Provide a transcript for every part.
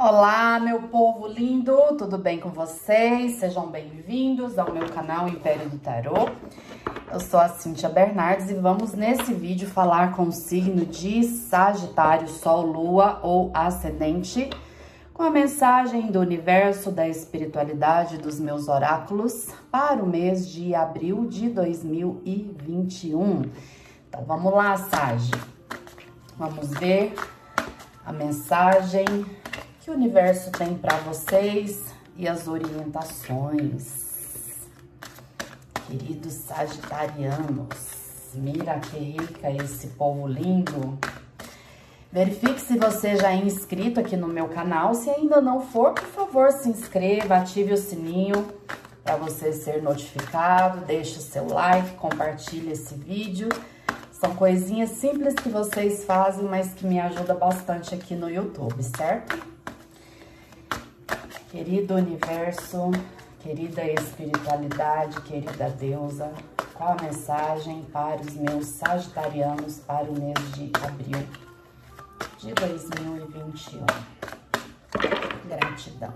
Olá, meu povo lindo, tudo bem com vocês? Sejam bem-vindos ao meu canal Império do Tarô. Eu sou a Cíntia Bernardes e vamos nesse vídeo falar com o signo de Sagitário, Sol, Lua ou Ascendente, com a mensagem do universo da espiritualidade dos meus oráculos para o mês de abril de 2021. Então vamos lá, Sage. Vamos ver a mensagem que o universo tem para vocês e as orientações. Queridos sagitarianos, mira que rica esse povo lindo. Verifique se você já é inscrito aqui no meu canal. Se ainda não for, por favor, se inscreva, ative o sininho para você ser notificado. Deixe o seu like, compartilhe esse vídeo. São coisinhas simples que vocês fazem, mas que me ajuda bastante aqui no YouTube, certo? Querido universo, querida espiritualidade, querida deusa, qual a mensagem para os meus sagitarianos para o mês de abril de 2021? Gratidão.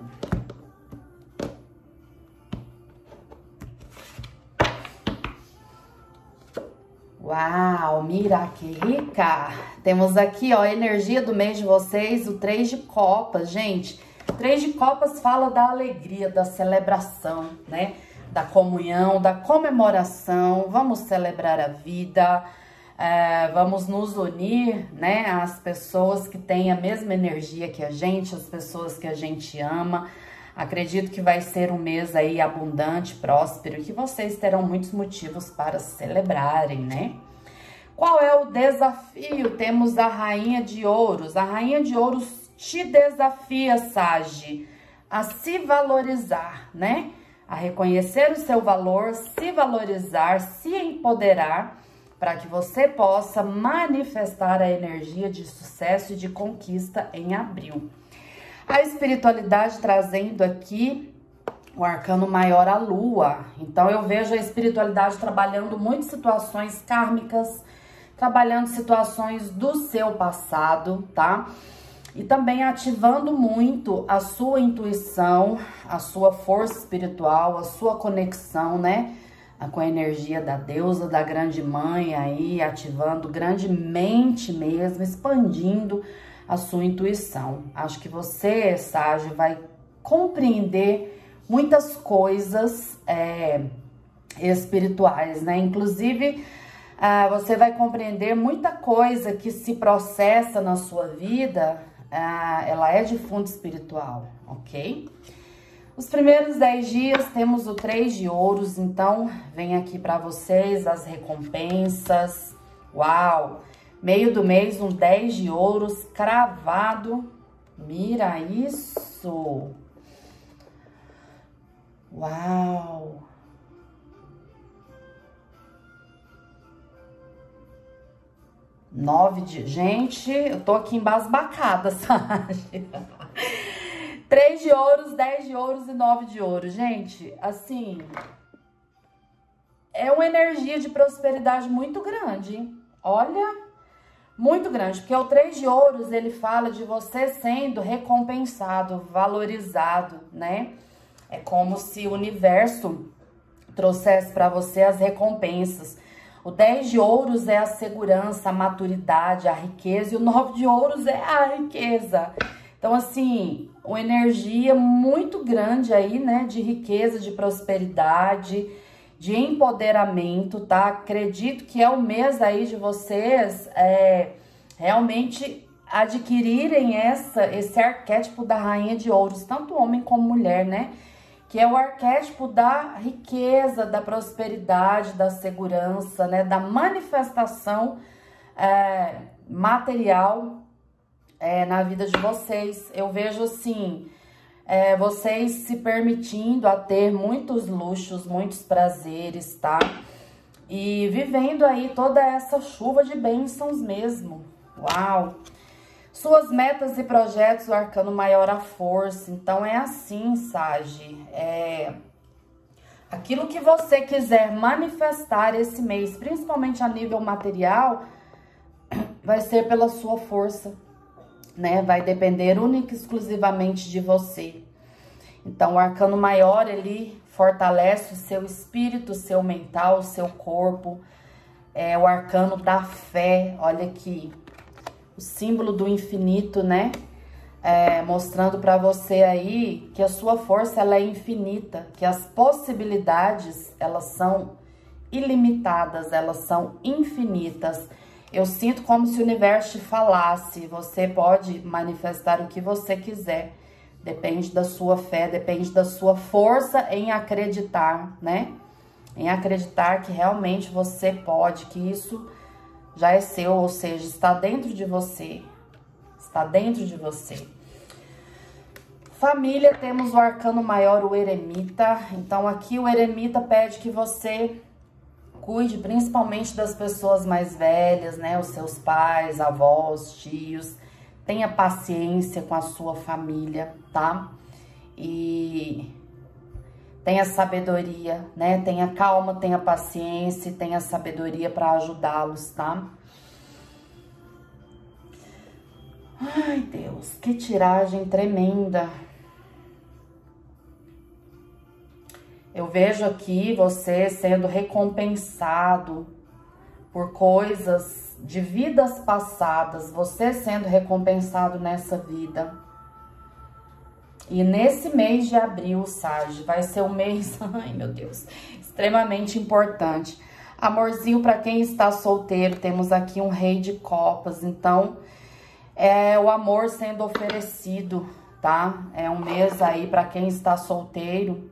Uau, mira que rica! Temos aqui, ó, a energia do mês de vocês, o três de copas, gente. Três de copas fala da alegria, da celebração, né? Da comunhão, da comemoração. Vamos celebrar a vida, é, vamos nos unir, né? As pessoas que têm a mesma energia que a gente, as pessoas que a gente ama. Acredito que vai ser um mês aí abundante, próspero e que vocês terão muitos motivos para celebrarem, né? Qual é o desafio? Temos a Rainha de Ouros. A Rainha de Ouros te desafia, Sage, a se valorizar, né? A reconhecer o seu valor, se valorizar, se empoderar, para que você possa manifestar a energia de sucesso e de conquista em abril. A espiritualidade trazendo aqui o arcano maior, a lua. Então, eu vejo a espiritualidade trabalhando muitas situações kármicas, trabalhando situações do seu passado, tá? E também ativando muito a sua intuição, a sua força espiritual, a sua conexão, né? Com a energia da deusa, da grande mãe aí, ativando grandemente mesmo, expandindo a sua intuição. Acho que você, Ságio, vai compreender muitas coisas é, espirituais, né? Inclusive, ah, você vai compreender muita coisa que se processa na sua vida ah, ela é de fundo espiritual, ok? Os primeiros 10 dias temos o 3 de ouros, então vem aqui para vocês as recompensas. Uau! Meio do mês, um 10 de ouros cravado. Mira isso! Uau! Nove de... Gente, eu tô aqui embasbacada, sabe? Três de ouros, dez de ouros e nove de ouros. Gente, assim... É uma energia de prosperidade muito grande, Olha, muito grande. Porque o três de ouros, ele fala de você sendo recompensado, valorizado, né? É como se o universo trouxesse para você as recompensas. O 10 de ouros é a segurança, a maturidade, a riqueza. E o 9 de ouros é a riqueza. Então, assim, uma energia muito grande aí, né? De riqueza, de prosperidade, de empoderamento, tá? Acredito que é o mês aí de vocês é, realmente adquirirem essa, esse arquétipo da rainha de ouros, tanto homem como mulher, né? Que é o arquétipo da riqueza, da prosperidade, da segurança, né, da manifestação é, material é, na vida de vocês. Eu vejo assim, é, vocês se permitindo a ter muitos luxos, muitos prazeres, tá? E vivendo aí toda essa chuva de bênçãos mesmo. Uau! Suas metas e projetos, o arcano maior a força. Então é assim, Sage. É aquilo que você quiser manifestar esse mês, principalmente a nível material, vai ser pela sua força. né? Vai depender única e exclusivamente de você. Então, o arcano maior, ele fortalece o seu espírito, o seu mental, o seu corpo. É o arcano da fé, olha aqui. O símbolo do infinito, né? É, mostrando para você aí que a sua força ela é infinita, que as possibilidades elas são ilimitadas, elas são infinitas. Eu sinto como se o universo te falasse, você pode manifestar o que você quiser. Depende da sua fé, depende da sua força em acreditar, né? Em acreditar que realmente você pode, que isso já é seu, ou seja, está dentro de você. Está dentro de você. Família, temos o arcano maior, o eremita. Então, aqui o eremita pede que você cuide principalmente das pessoas mais velhas, né? Os seus pais, avós, tios tenha paciência com a sua família, tá? E tenha sabedoria, né? Tenha calma, tenha paciência, tenha sabedoria para ajudá-los, tá? Ai, Deus, que tiragem tremenda. Eu vejo aqui você sendo recompensado por coisas de vidas passadas, você sendo recompensado nessa vida. E nesse mês de abril, Sage, vai ser um mês, ai meu Deus, extremamente importante. Amorzinho para quem está solteiro, temos aqui um rei de copas, então é o amor sendo oferecido, tá? É um mês aí para quem está solteiro,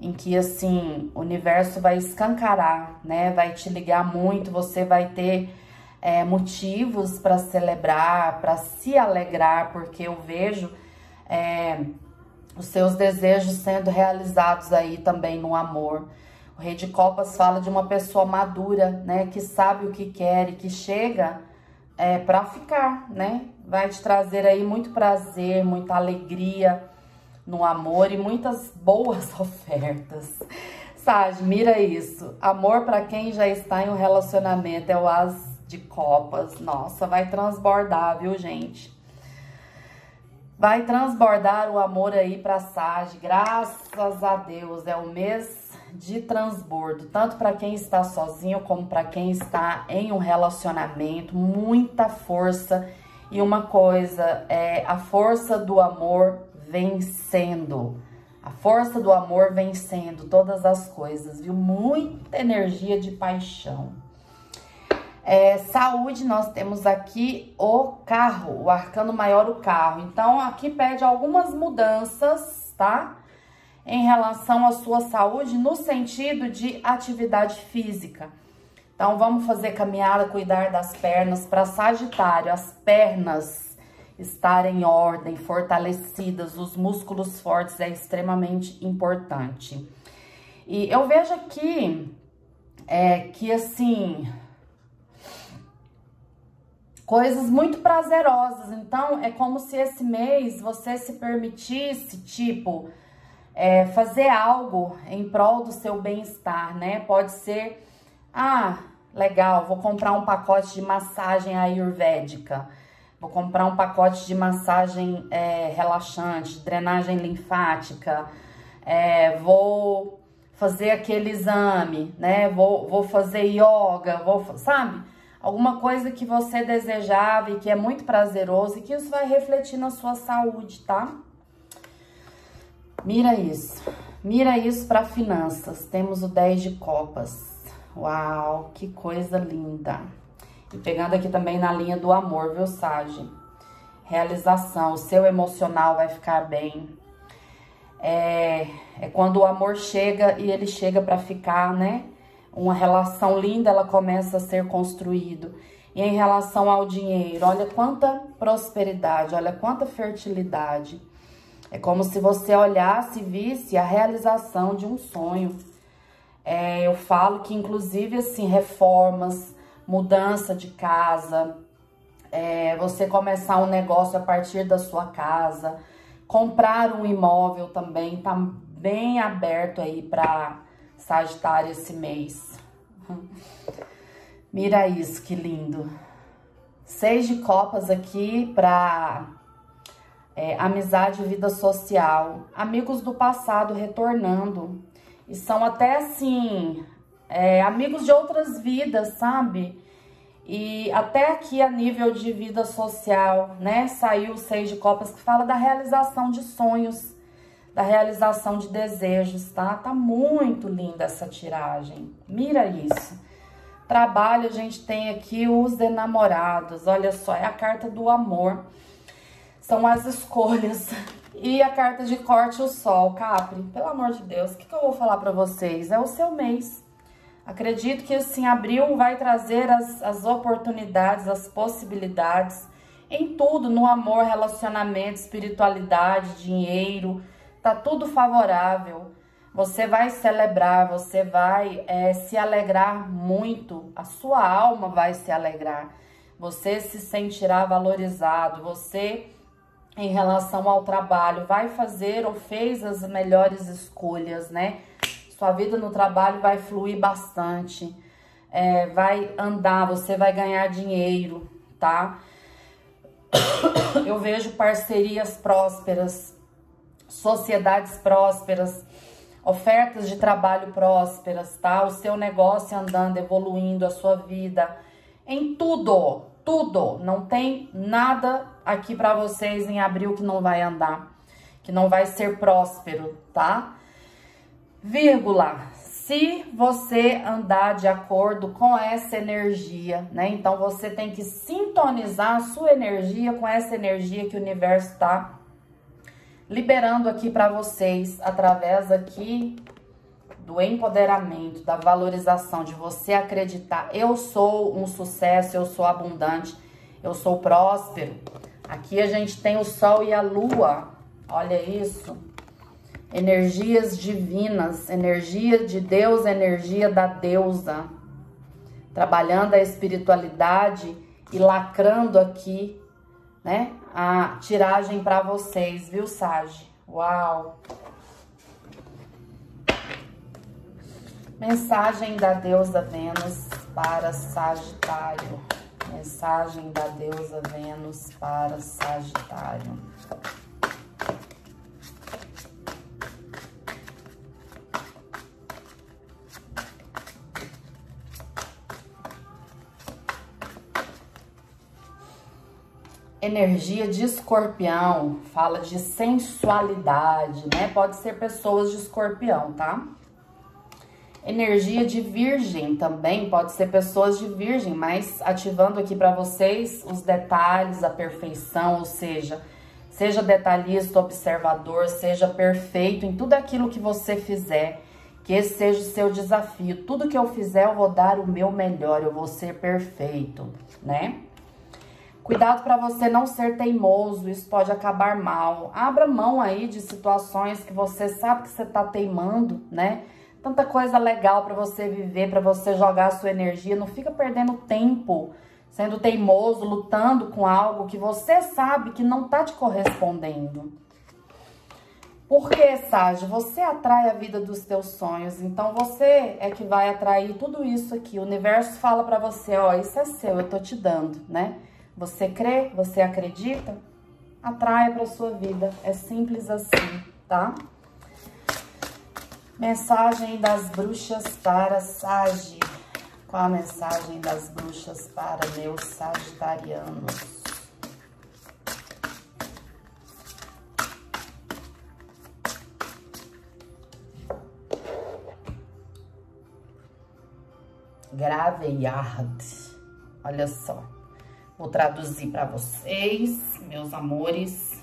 em que assim, o universo vai escancarar, né? Vai te ligar muito, você vai ter é, motivos para celebrar, para se alegrar, porque eu vejo é, os seus desejos sendo realizados aí também no amor. O Rei de Copas fala de uma pessoa madura, né, que sabe o que quer e que chega é, para ficar, né? Vai te trazer aí muito prazer, muita alegria no amor e muitas boas ofertas. Sage, mira isso. Amor para quem já está em um relacionamento é o as de copas. Nossa, vai transbordar, viu, gente? Vai transbordar o amor aí pra Sage, graças a Deus. É o mês de transbordo, tanto para quem está sozinho como para quem está em um relacionamento. Muita força. E uma coisa, é a força do amor vencendo. A força do amor vencendo todas as coisas, viu? Muita energia de paixão. É, saúde, nós temos aqui o carro, o arcano maior, o carro. Então, aqui pede algumas mudanças, tá? Em relação à sua saúde, no sentido de atividade física. Então, vamos fazer caminhada, cuidar das pernas. Para Sagitário, as pernas estarem em ordem, fortalecidas, os músculos fortes é extremamente importante. E eu vejo aqui é, que, assim, coisas muito prazerosas. Então, é como se esse mês você se permitisse, tipo, é, fazer algo em prol do seu bem-estar, né? Pode ser, ah, legal, vou comprar um pacote de massagem ayurvédica, vou comprar um pacote de massagem é, relaxante, drenagem linfática, é, vou fazer aquele exame, né? Vou, vou fazer yoga, vou, sabe? Alguma coisa que você desejava e que é muito prazeroso e que isso vai refletir na sua saúde, tá? Mira isso. Mira isso para finanças. Temos o 10 de copas. Uau, que coisa linda. E pegando aqui também na linha do amor, viu, Sage? Realização, o seu emocional vai ficar bem. É, é quando o amor chega e ele chega para ficar, né? Uma relação linda ela começa a ser construído. E em relação ao dinheiro, olha quanta prosperidade, olha quanta fertilidade. É como se você olhasse e visse a realização de um sonho. É, eu falo que, inclusive, assim, reformas, mudança de casa, é, você começar um negócio a partir da sua casa, comprar um imóvel também, tá bem aberto aí para Sagitário esse mês. Mira isso, que lindo. Seis de copas aqui para é, amizade e vida social. Amigos do passado retornando. E são até assim, é, amigos de outras vidas, sabe? E até aqui a nível de vida social, né? Saiu o Seis de Copas que fala da realização de sonhos, da realização de desejos, tá? Tá muito linda essa tiragem. Mira isso. Trabalho, a gente tem aqui os enamorados. Olha só, é a carta do amor. São as escolhas. E a carta de corte, o sol. Capri, pelo amor de Deus, o que, que eu vou falar para vocês? É o seu mês. Acredito que assim, abril vai trazer as, as oportunidades, as possibilidades em tudo, no amor, relacionamento, espiritualidade, dinheiro, tá tudo favorável. Você vai celebrar, você vai é, se alegrar muito, a sua alma vai se alegrar, você se sentirá valorizado, você, em relação ao trabalho, vai fazer ou fez as melhores escolhas, né? Sua vida no trabalho vai fluir bastante, é, vai andar, você vai ganhar dinheiro, tá? Eu vejo parcerias prósperas, sociedades prósperas, ofertas de trabalho prósperas, tá? O seu negócio andando, evoluindo, a sua vida, em tudo, tudo. Não tem nada aqui para vocês em abril que não vai andar, que não vai ser próspero, tá? vírgula, se você andar de acordo com essa energia, né? Então você tem que sintonizar a sua energia com essa energia que o universo está liberando aqui para vocês através aqui do empoderamento, da valorização, de você acreditar, eu sou um sucesso, eu sou abundante, eu sou próspero. Aqui a gente tem o sol e a lua. Olha isso energias divinas, energia de Deus, energia da deusa, trabalhando a espiritualidade e lacrando aqui, né, a tiragem para vocês, viu, Sage? Uau! Mensagem da deusa Vênus para Sagitário. Mensagem da deusa Vênus para Sagitário. Energia de escorpião fala de sensualidade, né? Pode ser pessoas de escorpião, tá? Energia de virgem também pode ser pessoas de virgem, mas ativando aqui para vocês os detalhes, a perfeição, ou seja, seja detalhista, observador, seja perfeito em tudo aquilo que você fizer. Que esse seja o seu desafio. Tudo que eu fizer, eu vou dar o meu melhor, eu vou ser perfeito, né? Cuidado para você não ser teimoso, isso pode acabar mal. Abra mão aí de situações que você sabe que você tá teimando, né? Tanta coisa legal para você viver, para você jogar a sua energia. Não fica perdendo tempo sendo teimoso, lutando com algo que você sabe que não tá te correspondendo. Porque, Sage, você atrai a vida dos teus sonhos, então você é que vai atrair tudo isso aqui. O universo fala para você, ó, isso é seu, eu tô te dando, né? Você crê? Você acredita? Atraia para sua vida. É simples assim, tá? Mensagem das bruxas para Sage. Qual a mensagem das bruxas para meus sagitarianos? Graveyard. Olha só. Vou traduzir para vocês, meus amores.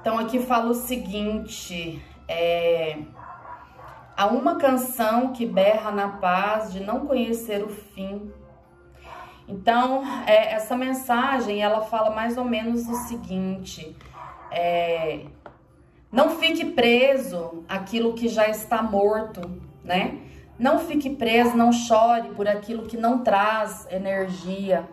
Então, aqui fala o seguinte, é, há uma canção que berra na paz de não conhecer o fim. Então, é, essa mensagem, ela fala mais ou menos o seguinte, é, Não fique preso aquilo que já está morto, né? Não fique preso, não chore por aquilo que não traz energia,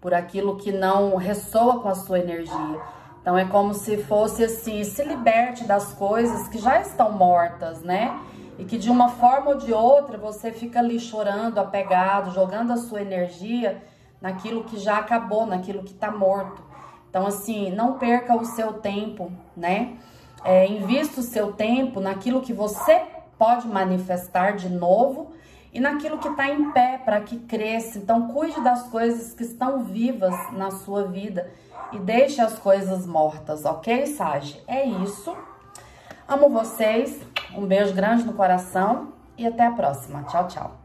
por aquilo que não ressoa com a sua energia. Então é como se fosse assim, se liberte das coisas que já estão mortas, né? E que de uma forma ou de outra você fica ali chorando, apegado, jogando a sua energia naquilo que já acabou, naquilo que está morto. Então assim, não perca o seu tempo, né? É, invista o seu tempo naquilo que você pode manifestar de novo e naquilo que está em pé para que cresça. Então, cuide das coisas que estão vivas na sua vida e deixe as coisas mortas, ok, Sage? É isso. Amo vocês, um beijo grande no coração e até a próxima. Tchau, tchau.